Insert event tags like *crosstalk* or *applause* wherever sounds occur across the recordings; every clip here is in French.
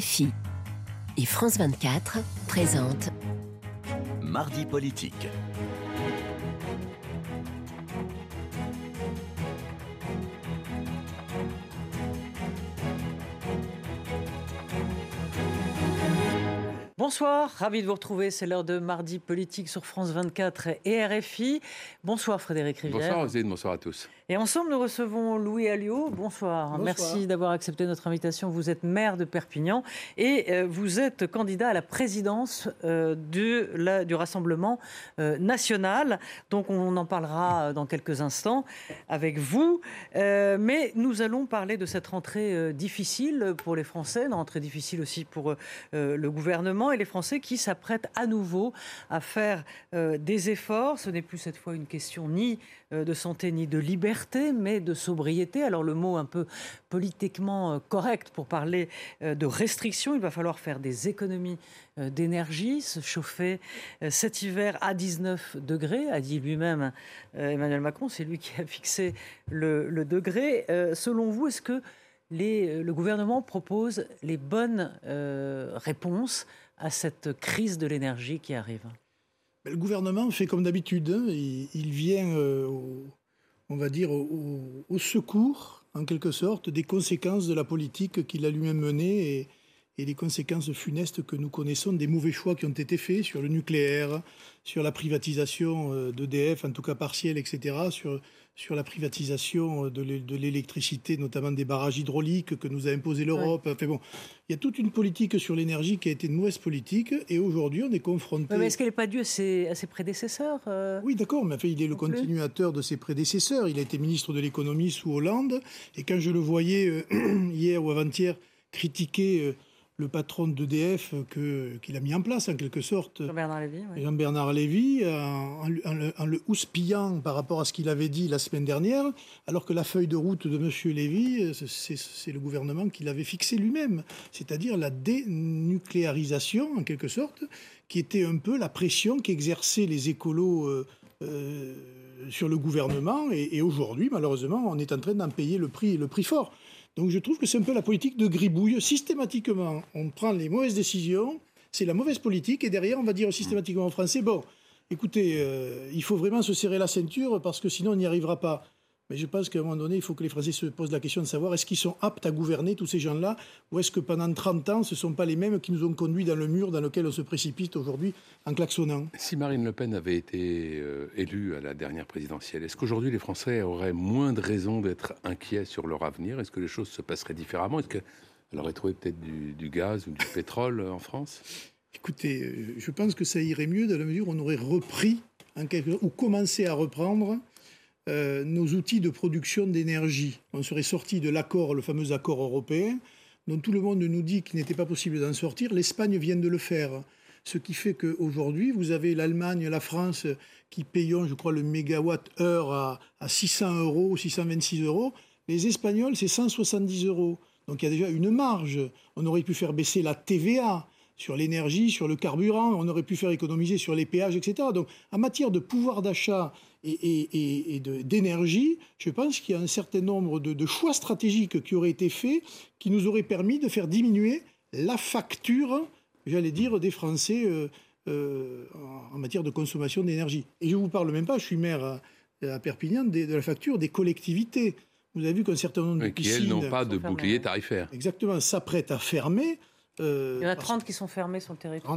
RFI et France 24 présente Mardi politique. Bonsoir, ravi de vous retrouver. C'est l'heure de mardi politique sur France 24 et RFI. Bonsoir Frédéric Rivière. Bonsoir Rosine, bonsoir à tous. Et ensemble, nous recevons Louis Alliot. Bonsoir. Merci d'avoir accepté notre invitation. Vous êtes maire de Perpignan et euh, vous êtes candidat à la présidence euh, de la, du Rassemblement euh, national. Donc, on en parlera dans quelques instants avec vous. mais nous allons parler de cette rentrée difficile pour les Français, une rentrée difficile aussi pour le gouvernement et les Français qui s'apprêtent à nouveau à faire des efforts. Ce n'est plus cette fois une question ni de santé ni de liberté, mais de sobriété. Alors le mot un peu politiquement euh, correct pour parler euh, de restrictions, il va falloir faire des économies d'énergie, se chauffer cet hiver à 19 degrés, a dit lui-même Emmanuel Macron, c'est lui qui a fixé le, degré. Selon vous, est-ce que le gouvernement propose les bonnes réponses à cette crise de l'énergie qui arrive? Le gouvernement fait comme d'habitude. Hein. Il, vient, euh, on va dire, au, secours, en quelque sorte, des conséquences de la politique qu'il a lui-même menée et les conséquences funestes que nous connaissons des mauvais choix qui ont été faits sur le nucléaire, sur la privatisation euh, d'EDF, en tout cas partielle, etc., sur, sur la privatisation euh, de l'électricité, notamment des barrages hydrauliques que nous a imposé l'Europe. Enfin bon, il y a toute une politique sur l'énergie qui a été une mauvaise politique, et aujourd'hui on est confronté. mais est-ce qu'elle n'est pas due à ses, à ses prédécesseurs euh Oui, d'accord, mais il est le continuateur de ses prédécesseurs. Il a été ministre de l'économie sous Hollande, et quand je le voyais *clears throat* hier ou avant-hier critiquer le patron d'EDF qu'il a mis en place, en quelque sorte. Jean-Bernard Lévy. Jean-Bernard Lévy, en, le houspillant par rapport à ce qu'il avait dit la semaine dernière, alors que la feuille de route de M. Lévy, c'est le gouvernement qui l'avait fixé lui-même, c'est-à-dire la dénucléarisation, en quelque sorte, qui était un peu la pression qu'exerçaient les écolos. Euh, euh, sur le gouvernement et, et aujourd'hui, malheureusement, on est en train d'en payer le prix, le prix fort. Donc je trouve que c'est un peu la politique de gribouille. Systématiquement, on prend les mauvaises décisions, c'est la mauvaise politique, et derrière, on va dire systématiquement en Français, bon, écoutez, euh, il faut vraiment se serrer la ceinture parce que sinon on n'y arrivera pas. Mais je pense qu'à un moment donné, il faut que les Français se posent la question de savoir est-ce qu'ils sont aptes à gouverner tous ces gens-là ou est-ce que pendant 30 ans, ce ne sont pas les mêmes qui nous ont conduits dans le mur dans lequel on se précipite aujourd'hui en klaxonnant? Si Marine Le Pen avait été euh, élue à la dernière présidentielle, est-ce qu'aujourd'hui les Français auraient moins de raisons d'être inquiets sur leur avenir? Est-ce que les choses se passeraient différemment? Est-ce qu'elle aurait trouvé peut-être du, gaz ou du pétrole en France? Écoutez, euh, je pense que ça irait mieux dans la mesure où on aurait repris en quelque... ou commencé à reprendre euh, nos outils de production d'énergie. On serait sorti de l'accord, le fameux accord européen, dont tout le monde nous dit qu'il n'était pas possible d'en sortir. L'Espagne vient de le faire. Ce qui fait qu'aujourd'hui, vous avez l'Allemagne, la France qui payent, je crois, le mégawatt-heure à, à 600 euros, 626 euros. Les Espagnols, c'est 170 euros. Donc il y a déjà une marge. On aurait pu faire baisser la TVA sur l'énergie, sur le carburant, on aurait pu faire économiser sur les péages, etc. Donc en matière de pouvoir d'achat et, d'énergie, je pense qu'il y a un certain nombre de, choix stratégiques qui auraient été faits, qui nous auraient permis de faire diminuer la facture, j'allais dire, des Français euh, euh, en matière de consommation d'énergie. Et je ne vous parle même pas, je suis maire à, Perpignan, de, la facture des collectivités. Vous avez vu qu'un certain nombre de piscines... Qui, elles, n'ont pas de bouclier tarifaire. Exactement, s'apprêtent à fermer euh, Il y en a 30 qui sont fermés sur le territoire.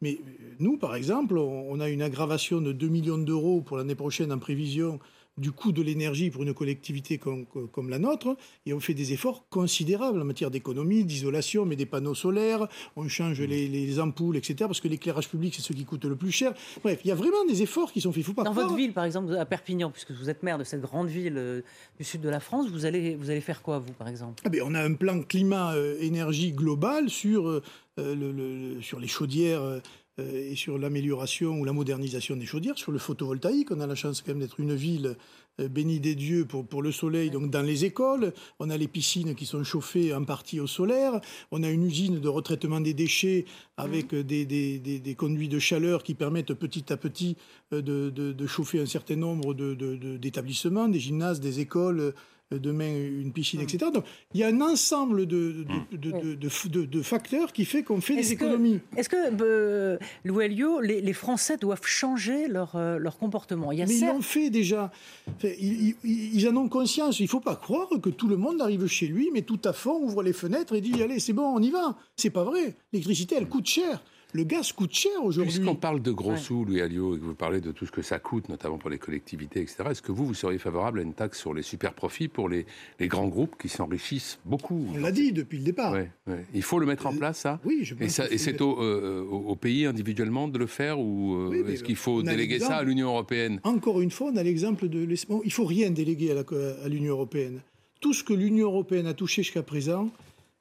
mais euh, nous, par exemple, on a une aggravation de 2 millions d'euros pour l'année prochaine en prévision du coût de l'énergie pour une collectivité comme, la nôtre, et on fait des efforts considérables en matière d'économie, d'isolation, mais des panneaux solaires, on change les, ampoules, etc., parce que l'éclairage public, c'est ce qui coûte le plus cher. Bref, il y a vraiment des efforts qui sont faits. Faut pas Dans votre ville, par exemple, à Perpignan, puisque vous êtes maire de cette grande ville euh, du sud de la France, vous allez, vous allez faire quoi, vous, par exemple? Ah ben, On a un plan climat-énergie global sur, euh, sur les chaudières euh, et sur l'amélioration ou la modernisation des chaudières, sur le photovoltaïque. On a la chance quand même d'être une ville euh, bénie des dieux pour, pour le soleil, donc dans les écoles. On a les piscines qui sont chauffées en partie au solaire. On a une usine de retraitement des déchets avec des, des, des, conduits de chaleur qui permettent petit à petit euh, de, de, chauffer un certain nombre d'établissements, des gymnases, des écoles, demain une piscine, etc. Donc il y a un ensemble de, de, de, facteurs qui fait qu'on fait des économies. Est-ce que, euh, Louis les, les, Français doivent changer leur, euh, leur comportement? Il y a Mais ils l'ont fait déjà. ils, ils, en ont conscience. Il ne faut pas croire que tout le monde arrive chez lui, mais tout à fond, ouvre les fenêtres et dit allez, c'est bon, on y va. C'est pas vrai. L'électricité, elle coûte cher. Le gaz coûte cher aujourd'hui. Puisqu'on parle de gros sous, Louis Alliot, et que vous parlez de tout ce que ça coûte, notamment pour les collectivités, etc., est-ce que vous, vous seriez favorable à une taxe sur les super profits pour les, les grands groupes qui s'enrichissent beaucoup On l'a dit depuis le départ. Il faut le mettre en euh, place, ça Oui, je pense Et, c'est euh, au, pays individuellement de le faire ou euh, est-ce qu'il faut déléguer ça à l'Union européenne? Encore une fois, on a l'exemple de Il il faut rien déléguer à l'Union européenne. Tout ce que l'Union européenne a touché jusqu'à présent,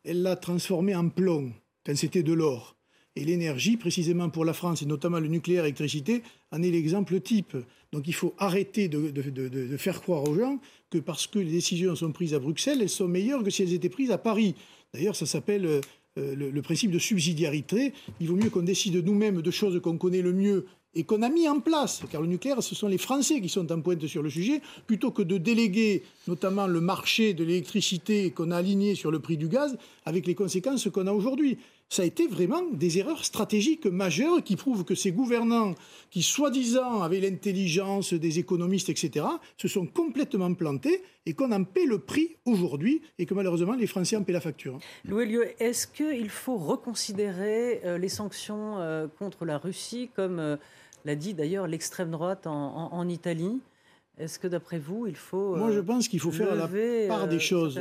elle l'a transformé en plomb, quand c'était de l'or. Et l'énergie, précisément pour la France, et notamment le nucléaire et l'électricité, en est l'exemple type. Donc il faut arrêter de, faire croire aux gens que parce que les décisions sont prises à Bruxelles, elles sont meilleures que si elles étaient prises à Paris. D'ailleurs, ça s'appelle euh, le, principe de subsidiarité. Il vaut mieux qu'on décide nous-mêmes de choses qu'on connaît le mieux et qu'on a mis en place, car le nucléaire, ce sont les Français qui sont en pointe sur le sujet, plutôt que de déléguer notamment le marché de l'électricité qu'on a aligné sur le prix du gaz avec les conséquences qu'on a aujourd'hui ça a été vraiment des erreurs stratégiques majeures qui prouvent que ces gouvernants, qui soi-disant avaient l'intelligence des économistes, etc., se sont complètement plantés et qu'on en paie le prix aujourd'hui et que malheureusement les Français en paient la facture. Louis est-ce qu'il faut reconsidérer euh, les sanctions euh, contre la Russie, comme euh, l'a dit d'ailleurs l'extrême droite en, Italie? Est-ce que d'après vous, il faut... Moi, je pense qu'il faut faire la part des choses.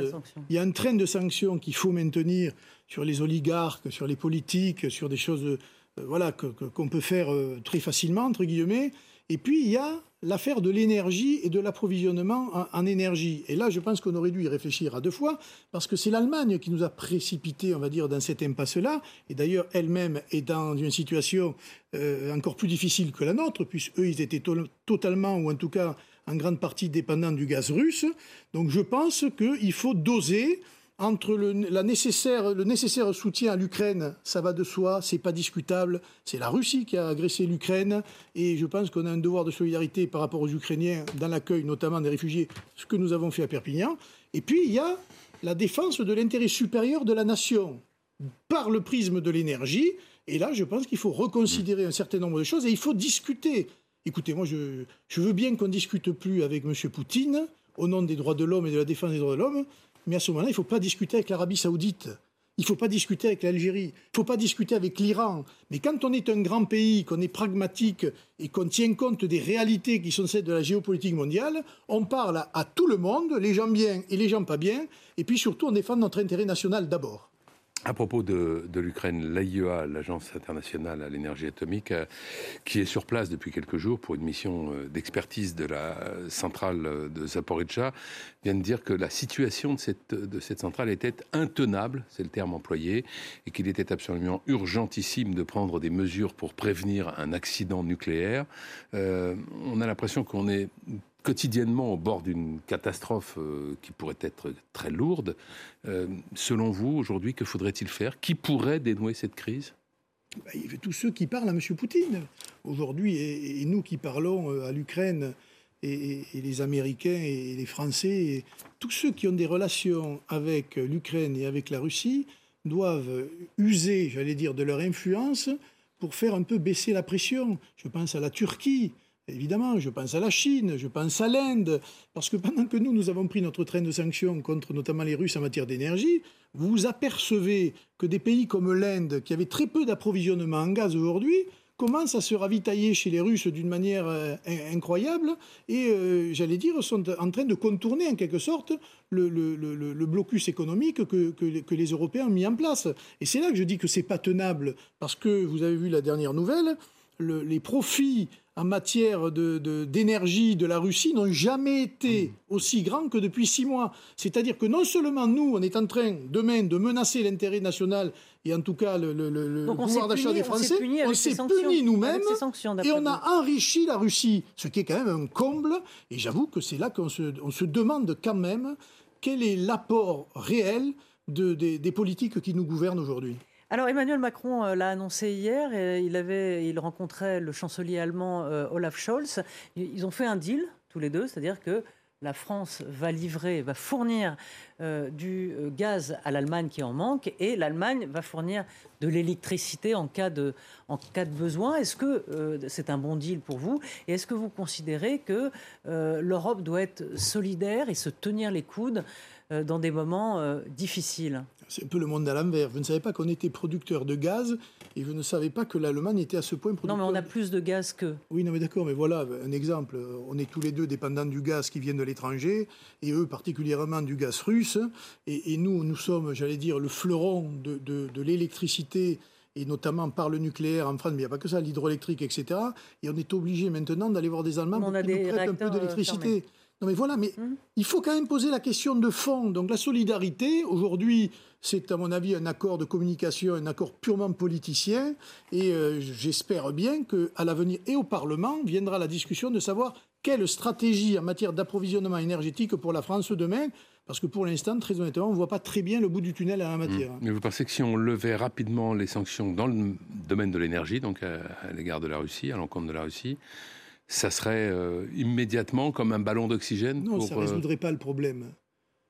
Il y a un train de sanctions qu'il faut maintenir sur les oligarques, sur les politiques, sur des choses euh, voilà, qu'on peut faire euh, très facilement, entre guillemets. Et puis, il y a l'affaire de l'énergie et de l'approvisionnement en, énergie. Et là, je pense qu'on aurait dû y réfléchir à deux fois, parce que c'est l'Allemagne qui nous a précipité, on va dire, dans cette impasse-là. Et d'ailleurs, elle-même est dans une situation euh, encore plus difficile que la nôtre, puisqu'eux, ils étaient totalement, ou en tout cas en grande partie dépendants du gaz russe. Donc je pense qu'il faut doser entre le, la nécessaire, le nécessaire soutien à l'Ukraine, ça va de soi, c'est pas discutable. C'est la Russie qui a agressé l'Ukraine et je pense qu'on a un devoir de solidarité par rapport aux Ukrainiens dans l'accueil notamment des réfugiés, ce que nous avons fait à Perpignan. Et puis il y a la défense de l'intérêt supérieur de la nation par le prisme de l'énergie. Et là, je pense qu'il faut reconsidérer un certain nombre de choses et il faut discuter. Écoutez, moi, je, veux bien qu'on discute plus avec M. Poutine au nom des droits de l'homme et de la défense des droits de l'homme, mais à ce moment-là, il ne faut pas discuter avec l'Arabie saoudite. Il ne faut pas discuter avec l'Algérie, il ne faut pas discuter avec l'Iran. Mais quand on est un grand pays, qu'on est pragmatique et qu'on tient compte des réalités qui sont celles de la géopolitique mondiale, on parle à, tout le monde, les gens bien et les gens pas bien, et puis surtout on défend notre intérêt national d'abord. À propos de, l'Ukraine, l'AIEA, l'Agence internationale à l'énergie atomique, euh, qui est sur place depuis quelques jours pour une mission euh, d'expertise de la centrale de Zaporizhzhia, vient de dire que la situation de cette, centrale était intenable, c'est le terme employé, et qu'il était absolument urgentissime de prendre des mesures pour prévenir un accident nucléaire. Euh, on a l'impression qu'on est quotidiennement au bord d'une catastrophe euh, qui pourrait être très lourde. Euh, selon vous, aujourd'hui, que faudrait-il faire? Qui pourrait dénouer cette crise? Bah, Il y a tous ceux qui parlent à M. Poutine. Aujourd'hui, et, nous qui parlons euh, à l'Ukraine, et, les Américains et les Français, tous ceux qui ont des relations avec l'Ukraine et avec la Russie doivent user, j'allais dire, de leur influence pour faire un peu baisser la pression. Je pense à la Turquie, Évidemment, je pense à la Chine, je pense à l'Inde, parce que pendant que nous, nous avons pris notre train de sanctions contre notamment les Russes en matière d'énergie, vous apercevez que des pays comme l'Inde, qui avaient très peu d'approvisionnement en gaz aujourd'hui, commencent à se ravitailler chez les Russes d'une manière euh, incroyable et, euh, j'allais dire, sont en train de contourner en quelque sorte le, blocus économique que, que, les Européens ont mis en place. Et c'est là que je dis que c'est pas tenable, parce que vous avez vu la dernière nouvelle, les profits en matière d'énergie de, de, la Russie n'ont jamais été aussi grands que depuis six mois. C'est-à-dire que non seulement nous, on est en train demain de menacer l'intérêt national et en tout cas le, pouvoir d'achat des Français, on s'est puni, nous-mêmes et on a enrichi la Russie, ce qui est quand même un comble. Et j'avoue que c'est là qu'on se, on se demande quand même quel est l'apport réel de, des politiques qui nous gouvernent aujourd'hui. Alors Emmanuel Macron euh, l'a annoncé hier, il, avait, il rencontrait le chancelier allemand euh, Olaf Scholz. Ils ont fait un deal, tous les deux, c'est-à-dire que la France va livrer, va fournir euh, du euh, gaz à l'Allemagne qui en manque et l'Allemagne va fournir de l'électricité en, cas de, en cas de besoin. Est-ce que euh, c'est un bon deal pour vous Et est-ce que vous considérez que l'Europe doit être solidaire et se tenir les coudes dans des moments difficiles? C'est un peu le monde à l'envers. Vous ne savez pas qu'on était producteur de gaz et vous ne savez pas que l'Allemagne était à ce point producteur. Non, mais on a plus de gaz que. Oui, non, mais d'accord, mais voilà un exemple. On est tous les deux dépendants du gaz qui vient de l'étranger et eux particulièrement du gaz russe. Et, nous, nous sommes, j'allais dire, le fleuron de, de l'électricité et notamment par le nucléaire en France, mais il n'y a pas que ça, l'hydroélectrique, etc. Et on est obligé maintenant d'aller voir des Allemands pour qui nous prêtent un peu d'électricité. Non mais voilà, mais hum. il faut quand même poser la question de fond. Donc la solidarité, aujourd'hui, c'est à mon avis un accord de communication, un accord purement politicien. Et euh, j'espère bien qu'à l'avenir et au Parlement viendra la discussion de savoir quelle stratégie en matière d'approvisionnement énergétique pour la France demain. Parce que pour l'instant, très honnêtement, on ne voit pas très bien le bout du tunnel en la matière. Hum. Mais vous pensez que si on levait rapidement les sanctions dans le domaine de l'énergie, donc à l'égard de la Russie, à l'encontre de la Russie, ça serait euh, immédiatement comme un ballon d'oxygène Non, ça ne euh, résoudrait pas le problème.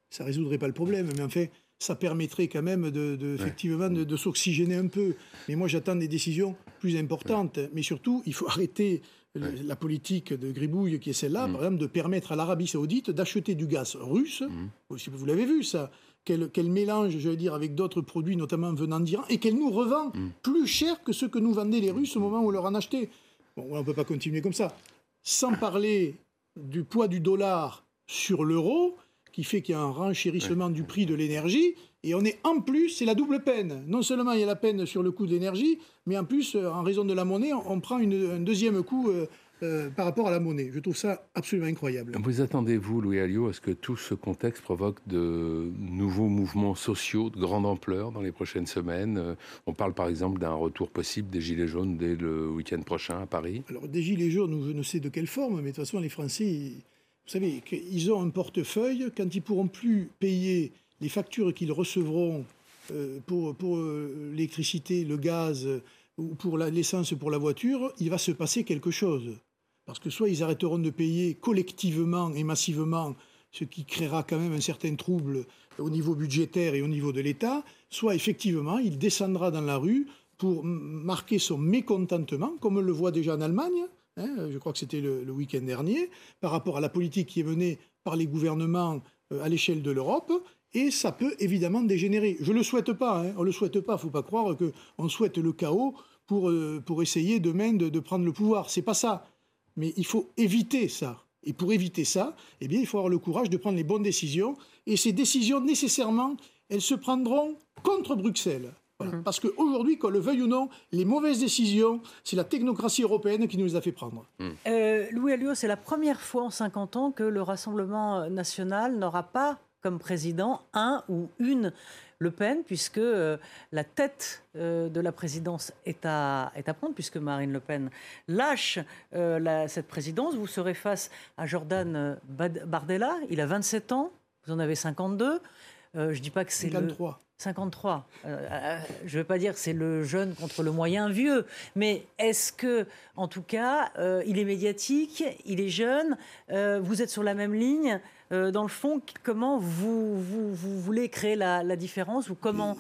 Ça ne résoudrait pas le problème, mais en fait, ça permettrait quand même de, effectivement de, s'oxygéner un peu. Mais moi, j'attends des décisions plus importantes. Mais surtout, il faut *laughs* arrêter la politique de gribouille qui est celle-là, mm. par exemple, de permettre à l'Arabie saoudite d'acheter du gaz russe. Mm. Vous l'avez vu, ça qu'elle mélange, je veux dire, avec d'autres produits, notamment venant d'Iran, et qu'elle nous revend mm. plus cher que ce que nous vendaient les Russes au moment où on leur en achetait. Bon, on ne peut pas continuer comme ça. Sans parler du poids du dollar sur l'euro, qui fait qu'il y a un renchérissement du prix de l'énergie. Et on est en plus, c'est la double peine. Non seulement il y a la peine sur le coût de l'énergie, mais en plus, euh, en raison de la monnaie, on prend un deuxième coup euh, euh, par rapport à la monnaie. Je trouve ça absolument incroyable. Vous attendez-vous, Louis Alliot, à ce que tout ce contexte provoque de nouveaux mouvements sociaux de grande ampleur dans les prochaines semaines? Euh, On parle par exemple d'un retour possible des Gilets jaunes dès le week-end prochain à Paris. Alors des Gilets jaunes, je ne sais de quelle forme, mais de toute façon, les Français, vous savez, ils ont un portefeuille. Quand ils pourront plus payer les factures qu'ils recevront euh, pour, pour l'électricité, le gaz ou pour l'essence pour la voiture, il va se passer quelque chose. Parce que soit ils arrêteront de payer collectivement et massivement, ce qui créera quand même un certain trouble au niveau budgétaire et au niveau de l'État, soit effectivement il descendra dans la rue pour marquer son mécontentement, comme on le voit déjà en Allemagne, hein, je crois que c'était le, week-end dernier, par rapport à la politique qui est menée par les gouvernements euh, à l'échelle de l'Europe, et ça peut évidemment dégénérer. Je ne le souhaite pas, hein, on ne le souhaite pas, il ne faut pas croire qu'on souhaite le chaos pour, euh, pour essayer demain de, de prendre le pouvoir. C'est pas ça. Mais il faut éviter ça. Et pour éviter ça, eh bien, il faut avoir le courage de prendre les bonnes décisions. Et ces décisions, nécessairement, elles se prendront contre Bruxelles. Mhm. Parce qu'aujourd'hui, qu'on le veuille ou non, les mauvaises décisions, c'est la technocratie européenne qui nous les a fait prendre. Mhm. Euh, Louis Alliot, c'est la première fois en 50 ans que le Rassemblement national n'aura pas comme président un ou une le Pen, puisque euh, la tête euh, de la présidence est à, est à prendre, puisque Marine Le Pen lâche euh, cette présidence. Vous serez face à Jordan Bardella, il a 27 ans, vous en avez 52. je ne dis pas que c'est le... 53. je ne veux pas dire que c'est le jeune contre le moyen vieux, mais est-ce que, en tout cas, il est médiatique, il est jeune, vous êtes sur la même ligne euh, dans le fond, comment vous, vous, voulez créer la, différence ou comment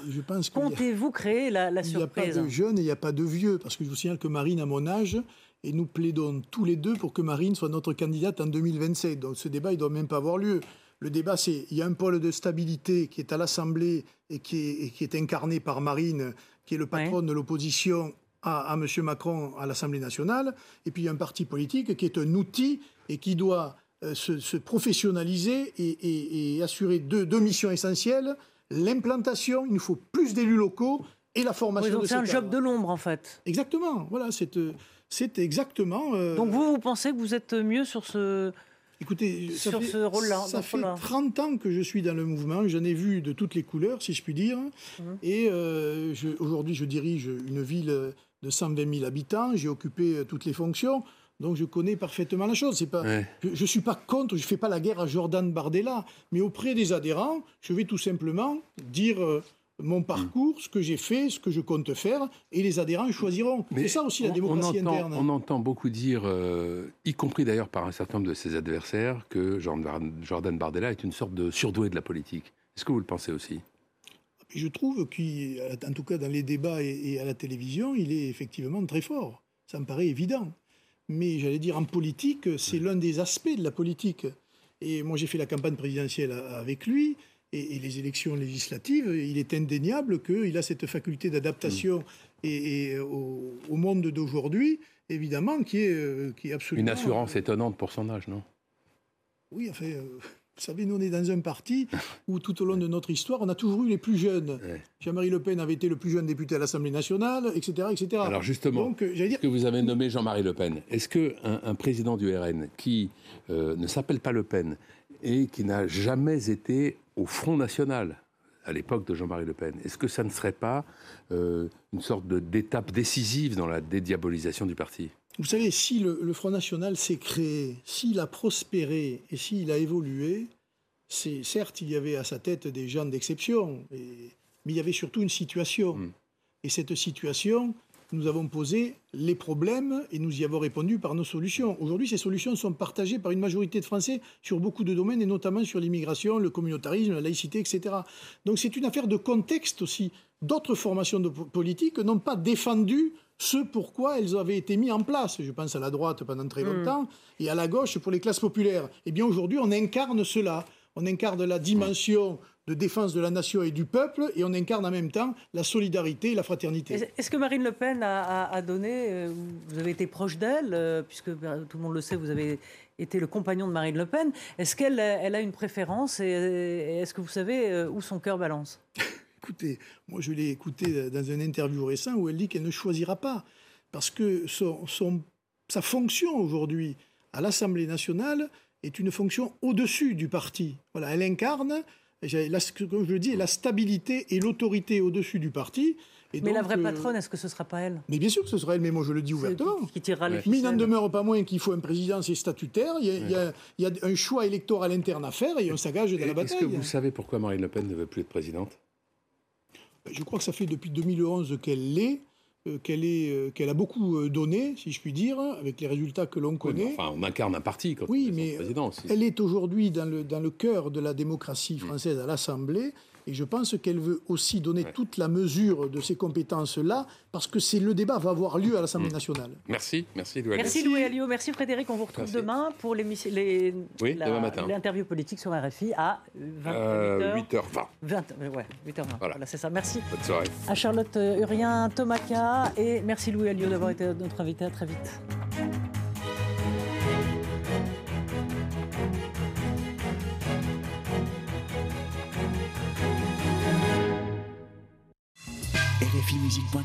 comptez-vous créer la, la surprise Il n'y a pas de jeunes et il n'y a pas de vieux, parce que je vous signale que Marine a mon âge et nous plaidons tous les deux pour que Marine soit notre candidate en 2027. Donc ce débat, il ne doit même pas avoir lieu. Le débat, c'est il y a un pôle de stabilité qui est à l'Assemblée et qui est, qui est, incarné par Marine, qui est le patron de l'opposition à, à M. Macron à l'Assemblée nationale. Et puis il y a un parti politique qui est un outil et qui doit euh, se, professionnaliser et, assurer deux, missions essentielles. L'implantation, il nous faut plus d'élus locaux et la formation. c'est un job de l'ombre en fait. Exactement, voilà, c'est exactement. Euh, donc vous, vous pensez que vous êtes mieux sur ce. Écoutez, sur ce rôle-là. Ça fait 30 ans que je suis dans le mouvement, j'en ai vu de toutes les couleurs, si je puis dire. Mmh. Et euh, aujourd'hui, je dirige une ville de 120 000 habitants, j'ai occupé toutes les fonctions. Donc je connais parfaitement la chose. Pas, Je ne suis pas contre, je ne fais pas la guerre à Jordan Bardella, mais auprès des adhérents, je vais tout simplement dire euh, mon parcours, ce que j'ai fait, ce que je compte faire, et les adhérents choisiront. C'est ça aussi la démocratie on entend, interne. On entend beaucoup dire, euh, y compris d'ailleurs par un certain nombre de ses adversaires, que Jordan Bardella est une sorte de surdoué de la politique. Est-ce que vous le pensez aussi? Je trouve qu'en tout cas dans les débats et à la télévision, il est effectivement très fort. Ça me paraît évident. Mais j'allais dire en politique, c'est l'un des aspects de la politique. Et moi j'ai fait la campagne présidentielle avec lui et, les élections législatives, il est indéniable qu'il a cette faculté d'adaptation et, au, monde d'aujourd'hui, évidemment, qui est, euh, qui est absolument... Une assurance étonnante pour son âge, non? Oui, enfin, euh, vous savez, nous, on est dans un parti *laughs* où, tout au long de notre histoire, on a toujours eu les plus jeunes. Jean-Marie Le Pen avait été le plus jeune député à l'Assemblée nationale, etc., etc. Alors justement, Donc, euh, que vous avez nommé Jean-Marie Le Pen, est-ce qu'un un président du RN qui ne s'appelle pas Le Pen et qui n'a jamais été au Front National à l'époque de Jean-Marie Le Pen. Est-ce que ça ne serait pas euh, une sorte d'étape décisive dans la dédiabolisation du parti? Vous savez, si le, Front National s'est créé, s'il a prospéré et s'il a évolué, c'est certes, il y avait à sa tête des gens d'exception, mais il y avait surtout une situation. Hmm. Et cette situation, nous avons posé les problèmes et nous y avons répondu par nos solutions. Aujourd'hui, ces solutions sont partagées par une majorité de Français sur beaucoup de domaines et notamment sur l'immigration, le communautarisme, la laïcité, etc. Donc c'est une affaire de contexte aussi. D'autres formations de politiques n'ont pas défendu ce pourquoi elles avaient été mises en place. Je pense à la droite pendant très hmm. longtemps et à la gauche pour les classes populaires. Eh bien aujourd'hui, on incarne cela. On incarne la dimension de défense de la nation et du peuple, et on incarne en même temps la solidarité et la fraternité. Est-ce que Marine Le Pen a, donné, euh, vous avez été proche d'elle, euh, puisque bah, tout le monde le sait, vous avez été le compagnon de Marine Le Pen. Est-ce qu'elle elle a une préférence et est-ce que vous savez euh, où son cœur balance? Écoutez, moi je l'ai écouté dans une interview récent où elle dit qu'elle ne choisira pas, parce que son, sa fonction aujourd'hui à l'Assemblée nationale est une fonction au-dessus du parti. Voilà, elle incarne comme je le dis, la stabilité et l'autorité au-dessus du parti. mais la vraie euh, patronne, est-ce que ce ne sera pas elle? Mais bien sûr que ce sera elle, mais moi je le dis ouvertement. Qui, tirera les Mais il n'en demeure pas moins qu'il faut un président, c'est statutaire. Il y, a, un choix électoral interne à faire et on s'engage dans la bataille. Est-ce que vous savez pourquoi Marine Le Pen ne veut plus être présidente? Je crois que ça fait depuis 2011 qu'elle l'est. Euh, qu'elle euh, qu'elle a beaucoup euh, donné, si je puis dire, avec les résultats que l'on connaît. enfin, on incarne un parti quand oui, mais elle est aujourd'hui dans le, dans le cœur de la démocratie française à l'Assemblée. Et je pense qu'elle veut aussi donner toute la mesure de ces compétences-là, parce que c'est le débat va avoir lieu à l'Assemblée mm. nationale. Merci, merci Louis Merci Louis Alliot, merci Frédéric. On vous retrouve demain pour les, oui, l'interview politique sur RFI à 20, euh, 8h20. 20, ouais, 8h20. Voilà, c'est ça. Merci. Bonne soirée. À Charlotte Urien, Thomaca et merci Louis Alliot d'avoir été notre invité. À très vite. RFI